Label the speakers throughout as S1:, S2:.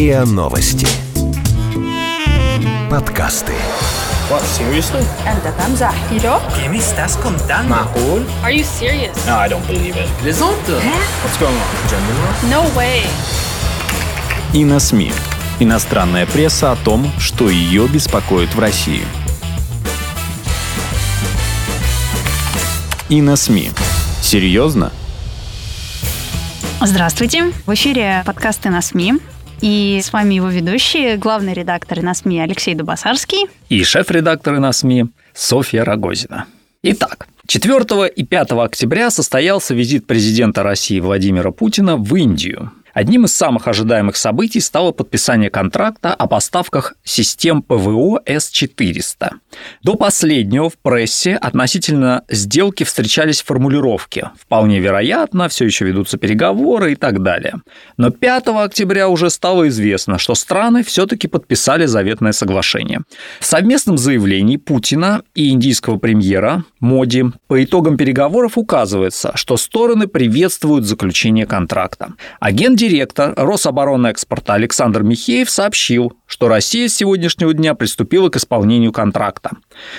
S1: РИА Новости. Подкасты.
S2: What, seriously?
S3: أنت تمزح كيلو؟
S4: ¿Qué me estás contando?
S2: معقول?
S3: Are you serious?
S2: No, I don't believe it.
S4: Плезанта?
S2: What's going on? Gender war?
S3: No way.
S5: И на СМИ. Иностранная пресса о том, что ее беспокоит в России. И на СМИ. Серьезно?
S6: Здравствуйте. В эфире подкасты на СМИ. И с вами его ведущие, главный редактор на СМИ Алексей Дубасарский.
S5: И шеф-редакторы на СМИ Софья Рогозина. Итак, 4 и 5 октября состоялся визит президента России Владимира Путина в Индию. Одним из самых ожидаемых событий стало подписание контракта о поставках систем ПВО С-400. До последнего в прессе относительно сделки встречались формулировки «вполне вероятно», «все еще ведутся переговоры» и так далее. Но 5 октября уже стало известно, что страны все-таки подписали заветное соглашение. В совместном заявлении Путина и индийского премьера Моди по итогам переговоров указывается, что стороны приветствуют заключение контракта. Агент директор Рособоронэкспорта Александр Михеев сообщил, что Россия с сегодняшнего дня приступила к исполнению контракта.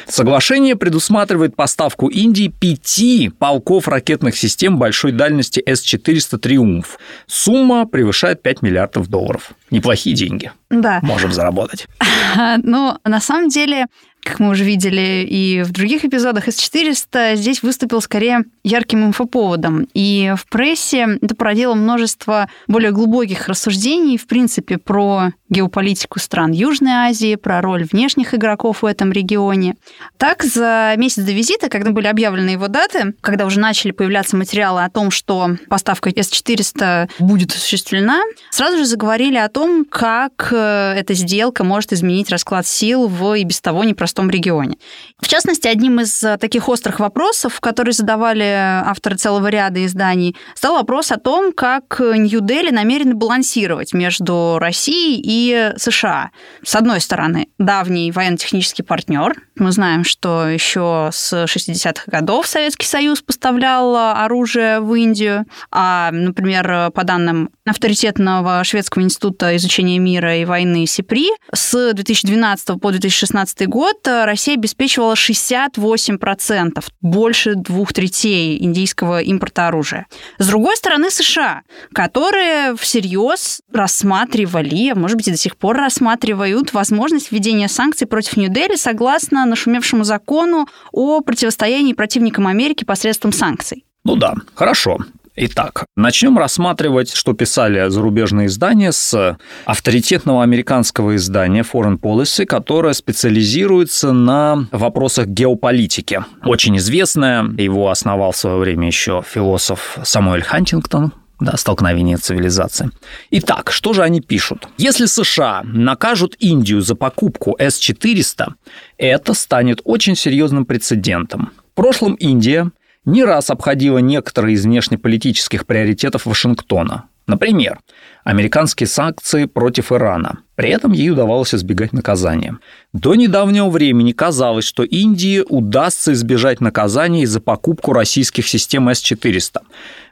S5: Соглашение предусматривает поставку Индии пяти полков ракетных систем большой дальности С-400 «Триумф». Сумма превышает 5 миллиардов долларов. Неплохие деньги.
S6: Да.
S5: Можем заработать.
S6: Но на самом деле как мы уже видели и в других эпизодах, С-400 здесь выступил скорее ярким инфоповодом. И в прессе это породило множество более глубоких рассуждений, в принципе, про геополитику стран Южной Азии, про роль внешних игроков в этом регионе. Так, за месяц до визита, когда были объявлены его даты, когда уже начали появляться материалы о том, что поставка С-400 будет осуществлена, сразу же заговорили о том, как э, эта сделка может изменить расклад сил в и без того непростом регионе. В частности, одним из э, таких острых вопросов, которые задавали авторы целого ряда изданий, стал вопрос о том, как Нью-Дели намерены балансировать между Россией и США. С одной стороны, давний военно-технический партнер. Мы знаем, что еще с 60-х годов Советский Союз поставлял оружие в Индию. А, например, по данным авторитетного шведского института изучения мира и войны СИПРИ, с 2012 по 2016 год Россия обеспечивала 68%, больше двух третей индийского импорта оружия. С другой стороны, США, которые всерьез рассматривали, а может быть, и до сих пор рассматривают возможность введения санкций против Нью-Дели согласно нашумевшему закону о противостоянии противникам Америки посредством санкций.
S5: Ну да, хорошо. Итак, начнем рассматривать, что писали зарубежные издания с авторитетного американского издания Foreign Policy, которое специализируется на вопросах геополитики. Очень известное, его основал в свое время еще философ Самуэль Хантингтон, да, столкновение цивилизаций. Итак, что же они пишут? Если США накажут Индию за покупку С-400, это станет очень серьезным прецедентом. В прошлом Индия не раз обходила некоторые из внешнеполитических приоритетов Вашингтона. Например, американские санкции против Ирана. При этом ей удавалось избегать наказания. До недавнего времени казалось, что Индии удастся избежать наказания из-за покупку российских систем С-400.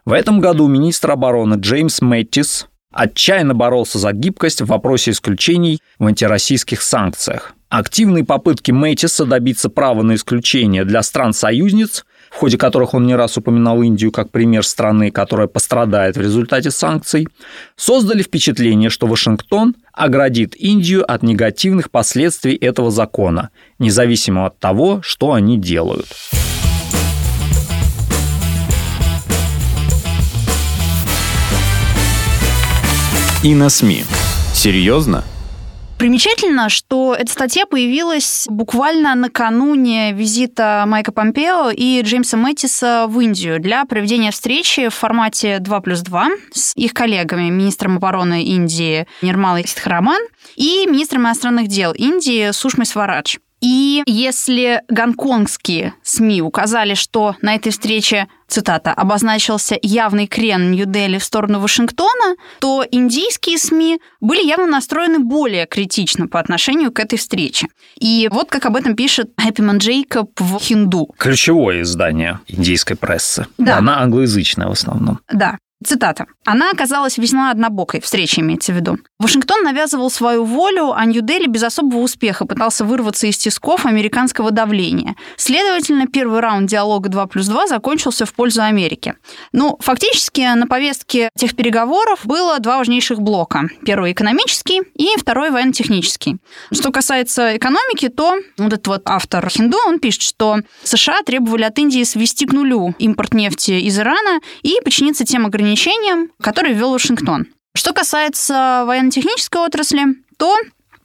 S5: В этом году министр обороны Джеймс Мэттис отчаянно боролся за гибкость в вопросе исключений в антироссийских санкциях. Активные попытки Мэттиса добиться права на исключение для стран-союзниц в ходе которых он не раз упоминал Индию как пример страны, которая пострадает в результате санкций, создали впечатление, что Вашингтон оградит Индию от негативных последствий этого закона, независимо от того, что они делают. И на СМИ. Серьезно?
S6: Примечательно, что эта статья появилась буквально накануне визита Майка Помпео и Джеймса Мэттиса в Индию для проведения встречи в формате 2 плюс 2 с их коллегами, министром обороны Индии Нирмалой Ситхараман и министром иностранных дел Индии Сушмой Сварадж. И если гонконгские СМИ указали, что на этой встрече, цитата, обозначился явный крен Нью-Дели в сторону Вашингтона, то индийские СМИ были явно настроены более критично по отношению к этой встрече. И вот как об этом пишет Хэппиман Джейкоб в «Хинду».
S5: Ключевое издание индийской прессы.
S6: Да.
S5: Она англоязычная в основном.
S6: Да. Цитата. «Она оказалась весьма однобокой, встреча имеется в виду. Вашингтон навязывал свою волю, а Нью-Дели без особого успеха пытался вырваться из тисков американского давления. Следовательно, первый раунд диалога 2 плюс 2 закончился в пользу Америки. Ну, фактически на повестке тех переговоров было два важнейших блока. Первый экономический и второй военно-технический. Что касается экономики, то вот этот вот автор Хинду, он пишет, что США требовали от Индии свести к нулю импорт нефти из Ирана и подчиниться тем ограничениям, которые ввел Вашингтон. Что касается военно-технической отрасли, то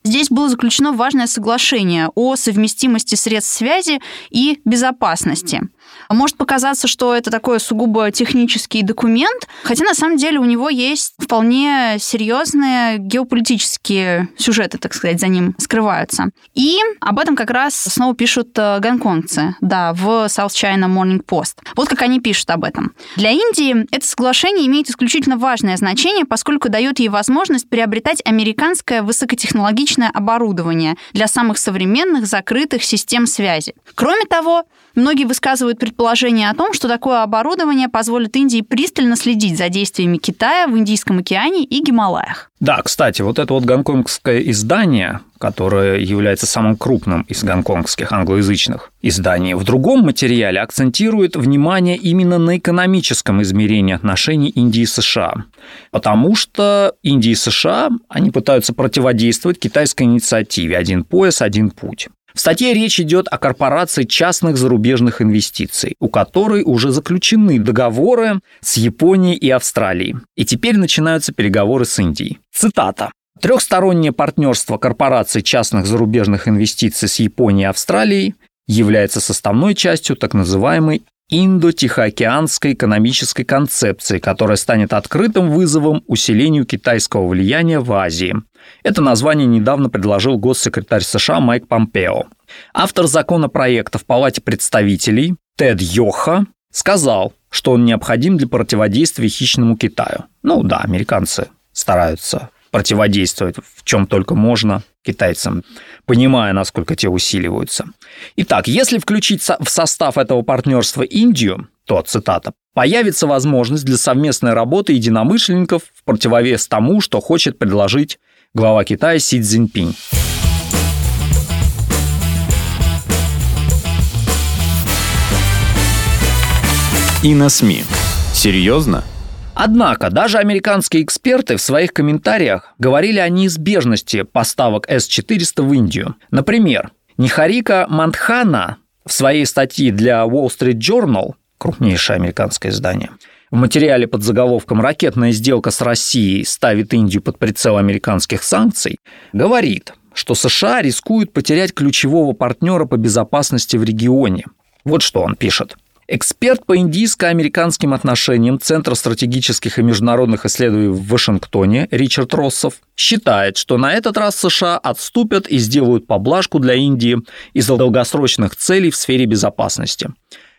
S6: Здесь было заключено важное соглашение о совместимости средств связи и безопасности. Может показаться, что это такой сугубо технический документ, хотя на самом деле у него есть вполне серьезные геополитические сюжеты, так сказать, за ним скрываются. И об этом как раз снова пишут э, гонконгцы, да, в South China Morning Post. Вот как они пишут об этом. Для Индии это соглашение имеет исключительно важное значение, поскольку дает ей возможность приобретать американское высокотехнологичное оборудование для самых современных закрытых систем связи. Кроме того, Многие высказывают предположение о том, что такое оборудование позволит Индии пристально следить за действиями Китая в Индийском океане и Гималаях.
S5: Да, кстати, вот это вот гонконгское издание, которое является самым крупным из гонконгских англоязычных изданий, в другом материале акцентирует внимание именно на экономическом измерении отношений Индии и США. Потому что Индия и США, они пытаются противодействовать китайской инициативе «Один пояс, один путь». В статье речь идет о корпорации частных зарубежных инвестиций, у которой уже заключены договоры с Японией и Австралией. И теперь начинаются переговоры с Индией. Цитата. Трехстороннее партнерство корпораций частных зарубежных инвестиций с Японией и Австралией является составной частью так называемой Индо-Тихоокеанской экономической концепции, которая станет открытым вызовом усилению китайского влияния в Азии. Это название недавно предложил госсекретарь США Майк Помпео. Автор законопроекта в Палате представителей Тед Йоха сказал, что он необходим для противодействия хищному Китаю. Ну да, американцы стараются противодействовать в чем только можно китайцам, понимая, насколько те усиливаются. Итак, если включить в состав этого партнерства Индию, то, цитата, появится возможность для совместной работы единомышленников в противовес тому, что хочет предложить глава Китая Си Цзиньпинь.
S1: И на СМИ. Серьезно?
S5: Однако даже американские эксперты в своих комментариях говорили о неизбежности поставок С-400 в Индию. Например, Нихарика Мантхана в своей статье для Wall Street Journal, крупнейшее американское издание, в материале под заголовком «Ракетная сделка с Россией ставит Индию под прицел американских санкций» говорит, что США рискуют потерять ключевого партнера по безопасности в регионе. Вот что он пишет. Эксперт по индийско-американским отношениям Центра стратегических и международных исследований в Вашингтоне Ричард Россов считает, что на этот раз США отступят и сделают поблажку для Индии из-за долгосрочных целей в сфере безопасности.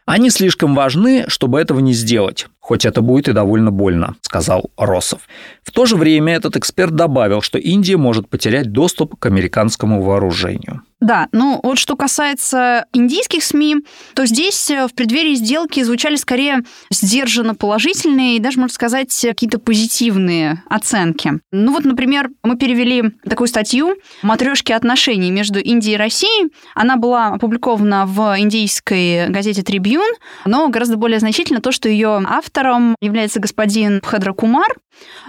S5: Они слишком важны, чтобы этого не сделать, хоть это будет и довольно больно, сказал Россов. В то же время этот эксперт добавил, что Индия может потерять доступ к американскому вооружению.
S6: Да, ну вот что касается индийских СМИ, то здесь э, в преддверии сделки звучали скорее сдержанно положительные и даже, можно сказать, какие-то позитивные оценки. Ну вот, например, мы перевели такую статью «Матрешки отношений между Индией и Россией». Она была опубликована в индийской газете «Трибьюн», но гораздо более значительно то, что ее автором является господин Пхадра Кумар,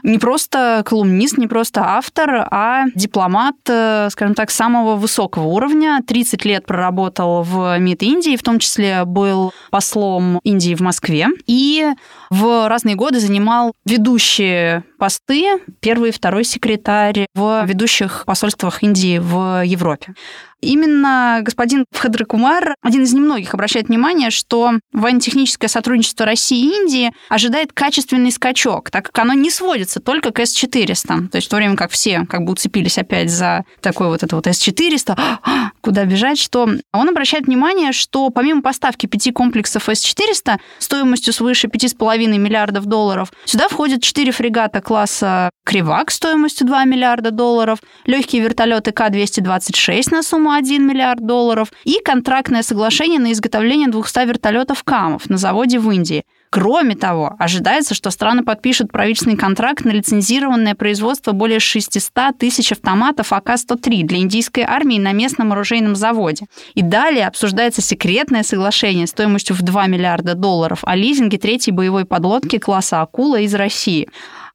S6: не просто колумнист, не просто автор, а дипломат, э, скажем так, самого высокого уровня. 30 лет проработал в МИД Индии, в том числе был послом Индии в Москве. И в разные годы занимал ведущие посты, первый и второй секретарь в ведущих посольствах Индии в Европе. Именно господин Кумар один из немногих обращает внимание, что военно-техническое сотрудничество России и Индии ожидает качественный скачок, так как оно не сводится только к С-400. То есть в то время как все как бы уцепились опять за такой вот это вот С-400, куда бежать, что он обращает внимание, что помимо поставки пяти комплексов С-400 стоимостью свыше 5,5 миллиардов долларов, сюда входят четыре фрегата класса «Кривак» стоимостью 2 миллиарда долларов, легкие вертолеты К-226 на сумму 1 миллиард долларов и контрактное соглашение на изготовление 200 вертолетов КАМов на заводе в Индии. Кроме того, ожидается, что страны подпишут правительственный контракт на лицензированное производство более 600 тысяч автоматов АК-103 для индийской армии на местном оружейном заводе. И далее обсуждается секретное соглашение стоимостью в 2 миллиарда долларов о лизинге третьей боевой подлодки класса «Акула» из России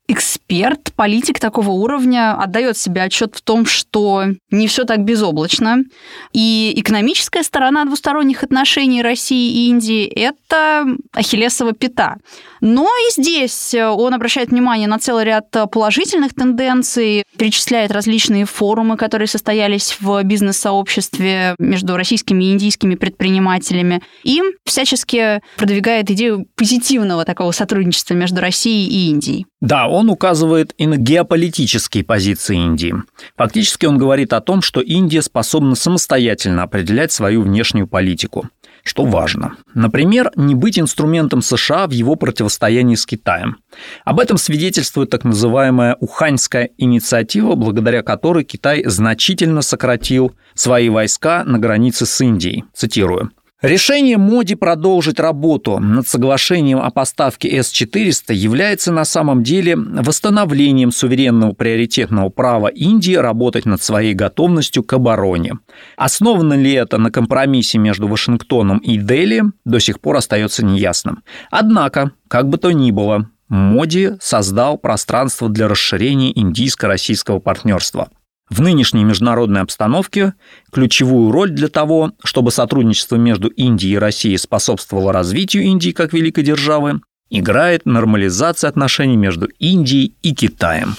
S6: эксперт, политик такого уровня отдает себе отчет в том, что не все так безоблачно. И экономическая сторона двусторонних отношений России и Индии – это ахиллесова пята. Но и здесь он обращает внимание на целый ряд положительных тенденций, перечисляет различные форумы, которые состоялись в бизнес-сообществе между российскими и индийскими предпринимателями, и всячески продвигает идею позитивного такого сотрудничества между Россией и Индией.
S5: Да, он указывает и на геополитические позиции Индии. Фактически он говорит о том, что Индия способна самостоятельно определять свою внешнюю политику что важно. Например, не быть инструментом США в его противостоянии с Китаем. Об этом свидетельствует так называемая Уханьская инициатива, благодаря которой Китай значительно сократил свои войска на границе с Индией. Цитирую. Решение Моди продолжить работу над соглашением о поставке С-400 является на самом деле восстановлением суверенного приоритетного права Индии работать над своей готовностью к обороне. Основано ли это на компромиссе между Вашингтоном и Дели, до сих пор остается неясным. Однако, как бы то ни было, Моди создал пространство для расширения индийско-российского партнерства – в нынешней международной обстановке ключевую роль для того, чтобы сотрудничество между Индией и Россией способствовало развитию Индии как великой державы, играет нормализация отношений между Индией и Китаем.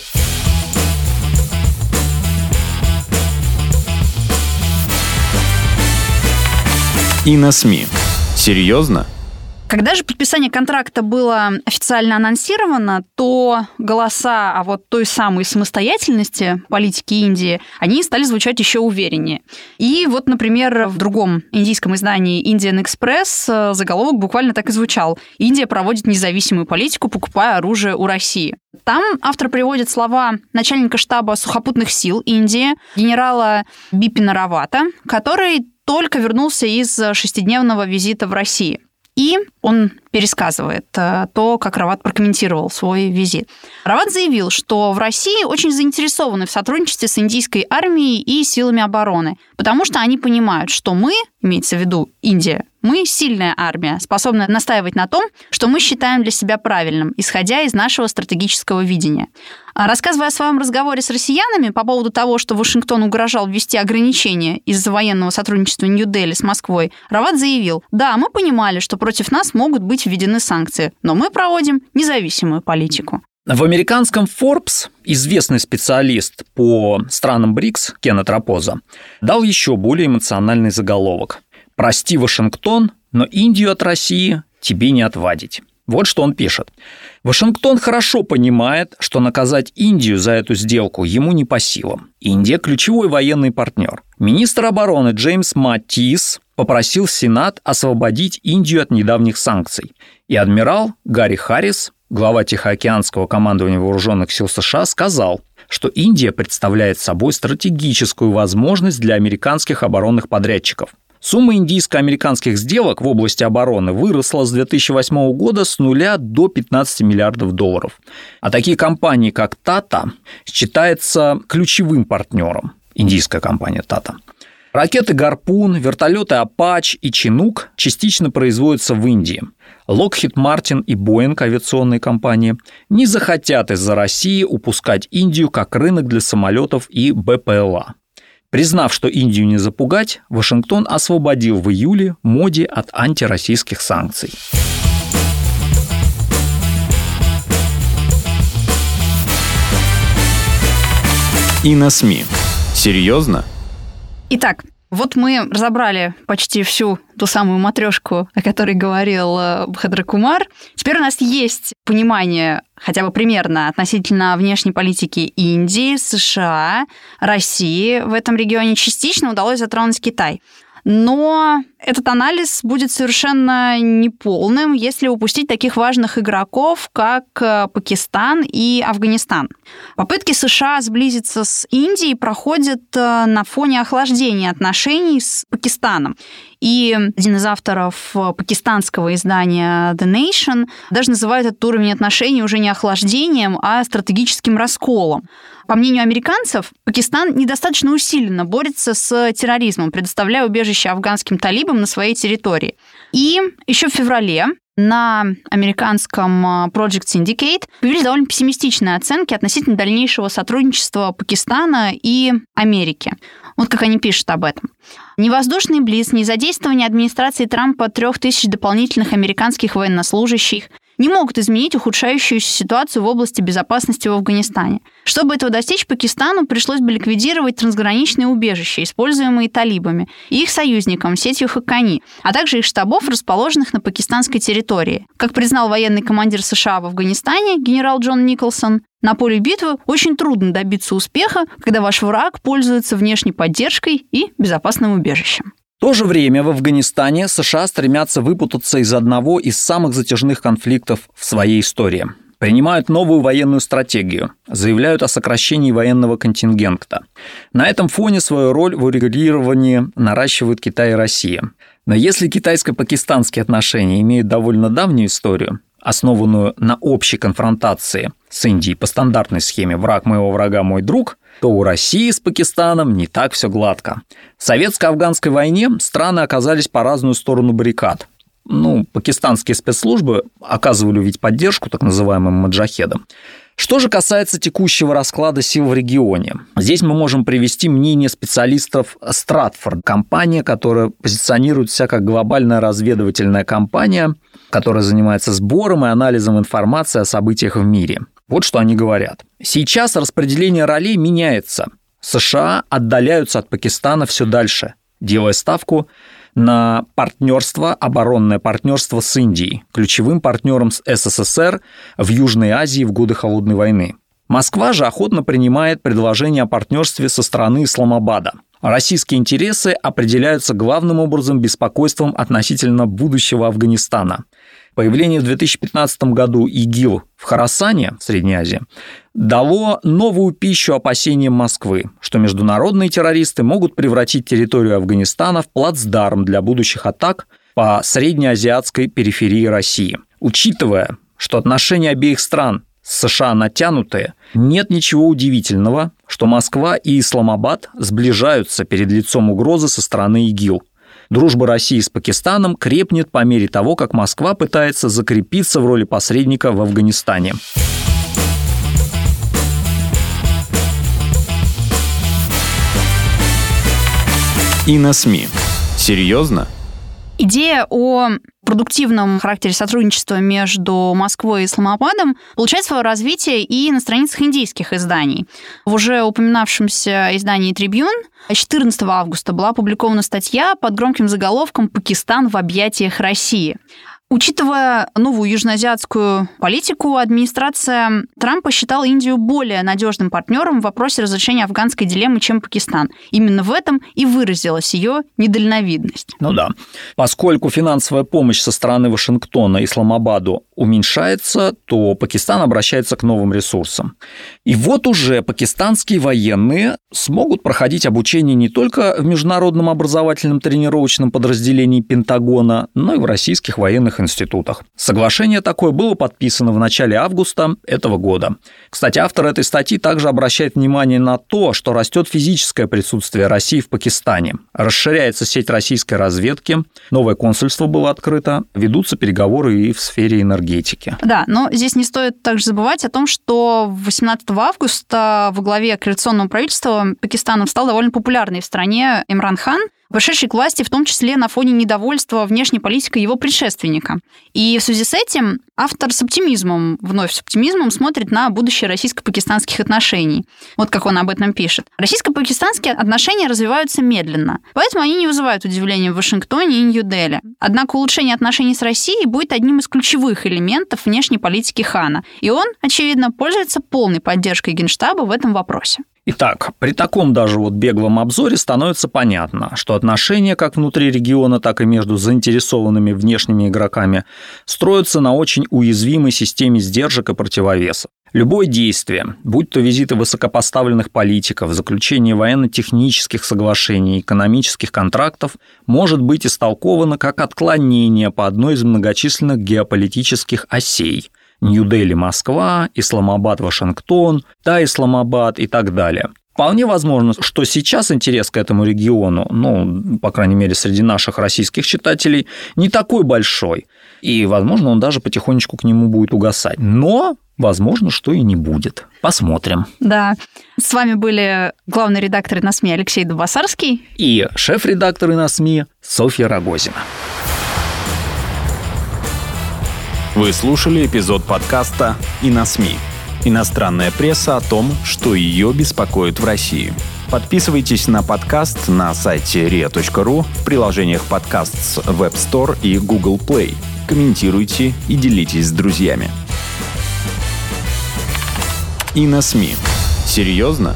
S1: И на СМИ. Серьезно?
S6: Когда же подписание контракта было официально анонсировано, то голоса о вот той самой самостоятельности политики Индии, они стали звучать еще увереннее. И вот, например, в другом индийском издании Indian Express э, заголовок буквально так и звучал. Индия проводит независимую политику, покупая оружие у России. Там автор приводит слова начальника штаба сухопутных сил Индии, генерала Бипина Равата, который только вернулся из шестидневного визита в Россию. И он пересказывает э, то, как Рават прокомментировал свой визит. Рават заявил, что в России очень заинтересованы в сотрудничестве с индийской армией и силами обороны, потому что они понимают, что мы, имеется в виду Индия, мы сильная армия, способная настаивать на том, что мы считаем для себя правильным, исходя из нашего стратегического видения. А рассказывая о своем разговоре с россиянами по поводу того, что Вашингтон угрожал ввести ограничения из-за военного сотрудничества Нью-Дели с Москвой, Рават заявил, да, мы понимали, что против нас могут быть введены санкции, но мы проводим независимую политику.
S5: В американском Forbes известный специалист по странам БРИКС Кеннет Рапоза дал еще более эмоциональный заголовок. «Прости, Вашингтон, но Индию от России тебе не отвадить». Вот что он пишет. Вашингтон хорошо понимает, что наказать Индию за эту сделку ему не по силам. Индия – ключевой военный партнер. Министр обороны Джеймс Маттис попросил Сенат освободить Индию от недавних санкций. И адмирал Гарри Харрис, глава Тихоокеанского командования вооруженных сил США, сказал, что Индия представляет собой стратегическую возможность для американских оборонных подрядчиков. Сумма индийско-американских сделок в области обороны выросла с 2008 года с нуля до 15 миллиардов долларов. А такие компании, как Tata, считается ключевым партнером. Индийская компания Tata. Ракеты «Гарпун», вертолеты «Апач» и «Чинук» частично производятся в Индии. Lockheed Martin и Boeing, авиационные компании, не захотят из-за России упускать Индию как рынок для самолетов и БПЛА. Признав, что Индию не запугать, Вашингтон освободил в июле Моди от антироссийских санкций.
S1: И на СМИ. Серьезно?
S6: Итак, вот мы разобрали почти всю ту самую матрешку, о которой говорил э, Бхадра Кумар. Теперь у нас есть понимание хотя бы примерно относительно внешней политики Индии, США, России. В этом регионе частично удалось затронуть Китай. Но этот анализ будет совершенно неполным, если упустить таких важных игроков, как э, Пакистан и Афганистан. Попытки США сблизиться с Индией проходят э, на фоне охлаждения отношений с Пакистаном. И один из авторов пакистанского издания The Nation даже называет этот уровень отношений уже не охлаждением, а стратегическим расколом. По мнению американцев, Пакистан недостаточно усиленно борется с терроризмом, предоставляя убежище афганским талибам на своей территории. И еще в феврале на американском а, Project Syndicate появились довольно пессимистичные оценки относительно дальнейшего сотрудничества Пакистана и Америки. Вот как они пишут об этом. Ни воздушный близ, ни задействование администрации Трампа трех тысяч дополнительных американских военнослужащих, не могут изменить ухудшающуюся ситуацию в области безопасности в Афганистане. Чтобы этого достичь, Пакистану пришлось бы ликвидировать трансграничные убежища, используемые талибами, и их союзникам, сетью Хакани, а также их штабов, расположенных на пакистанской территории. Как признал военный командир США в Афганистане генерал Джон Николсон, на поле битвы очень трудно добиться успеха, когда ваш враг пользуется внешней поддержкой и безопасным убежищем.
S5: В то же время в Афганистане США стремятся выпутаться из одного из самых затяжных конфликтов в своей истории. Принимают новую военную стратегию, заявляют о сокращении военного контингента. На этом фоне свою роль в урегулировании наращивают Китай и Россия. Но если китайско-пакистанские отношения имеют довольно давнюю историю, основанную на общей конфронтации с Индией по стандартной схеме «враг моего врага – мой друг», то у России с Пакистаном не так все гладко. В советско-афганской войне страны оказались по разную сторону баррикад. Ну, пакистанские спецслужбы оказывали ведь поддержку так называемым маджахедам. Что же касается текущего расклада сил в регионе, здесь мы можем привести мнение специалистов Стратфорд, компания, которая позиционирует себя как глобальная разведывательная компания, которая занимается сбором и анализом информации о событиях в мире. Вот что они говорят. Сейчас распределение ролей меняется. США отдаляются от Пакистана все дальше, делая ставку на партнерство, оборонное партнерство с Индией, ключевым партнером с СССР в Южной Азии в годы Холодной войны. Москва же охотно принимает предложение о партнерстве со стороны Исламабада. Российские интересы определяются главным образом беспокойством относительно будущего Афганистана. Появление в 2015 году ИГИЛ в Харасане, в Средней Азии, дало новую пищу опасениям Москвы, что международные террористы могут превратить территорию Афганистана в плацдарм для будущих атак по среднеазиатской периферии России. Учитывая, что отношения обеих стран США натянутые, нет ничего удивительного, что Москва и Исламабад сближаются перед лицом угрозы со стороны ИГИЛ – Дружба России с Пакистаном крепнет по мере того, как Москва пытается закрепиться в роли посредника в Афганистане.
S1: И на СМИ. Серьезно?
S6: Идея о продуктивном характере сотрудничества между Москвой и Исламабадом получает свое развитие и на страницах индийских изданий. В уже упоминавшемся издании «Трибюн» 14 августа была опубликована статья под громким заголовком «Пакистан в объятиях России». Учитывая новую южноазиатскую политику, администрация Трампа считала Индию более надежным партнером в вопросе разрешения афганской дилеммы, чем Пакистан. Именно в этом и выразилась ее недальновидность.
S5: Ну да. Поскольку финансовая помощь со стороны Вашингтона Исламабаду уменьшается, то Пакистан обращается к новым ресурсам. И вот уже пакистанские военные смогут проходить обучение не только в международном образовательном тренировочном подразделении Пентагона, но и в российских военных институтах. Соглашение такое было подписано в начале августа этого года. Кстати, автор этой статьи также обращает внимание на то, что растет физическое присутствие России в Пакистане. Расширяется сеть российской разведки, новое консульство было открыто, ведутся переговоры и в сфере энергетики.
S6: Да, но здесь не стоит также забывать о том, что 18 августа во главе коалиционного правительства Пакистана стал довольно популярный в стране Имран Хан, вышедший к власти в том числе на фоне недовольства внешней политикой его предшественника. И в связи с этим автор с оптимизмом, вновь с оптимизмом, смотрит на будущее российско-пакистанских отношений. Вот как он об этом пишет. Российско-пакистанские отношения развиваются медленно, поэтому они не вызывают удивления в Вашингтоне и Нью-Дели. Однако улучшение отношений с Россией будет одним из ключевых элементов внешней политики Хана, и он, очевидно, пользуется полной поддержкой Генштаба в этом вопросе.
S5: Итак, при таком даже вот беглом обзоре становится понятно, что отношения как внутри региона, так и между заинтересованными внешними игроками строятся на очень уязвимой системе сдержек и противовесов. Любое действие, будь то визиты высокопоставленных политиков, заключение военно-технических соглашений, экономических контрактов, может быть истолковано как отклонение по одной из многочисленных геополитических осей – Нью-Дели – Москва, Исламабад – Вашингтон, Та – Исламабад и так далее – Вполне возможно, что сейчас интерес к этому региону, ну, по крайней мере, среди наших российских читателей, не такой большой. И, возможно, он даже потихонечку к нему будет угасать. Но Возможно, что и не будет. Посмотрим.
S6: Да. С вами были главный редактор на СМИ Алексей Дубасарский
S5: и шеф-редактор на СМИ Софья Рогозина.
S1: Вы слушали эпизод подкаста «И на СМИ». Иностранная пресса о том, что ее беспокоит в России. Подписывайтесь на подкаст на сайте ria.ru в приложениях подкаст с Web Store и Google Play. Комментируйте и делитесь с друзьями. И на СМИ. Серьезно?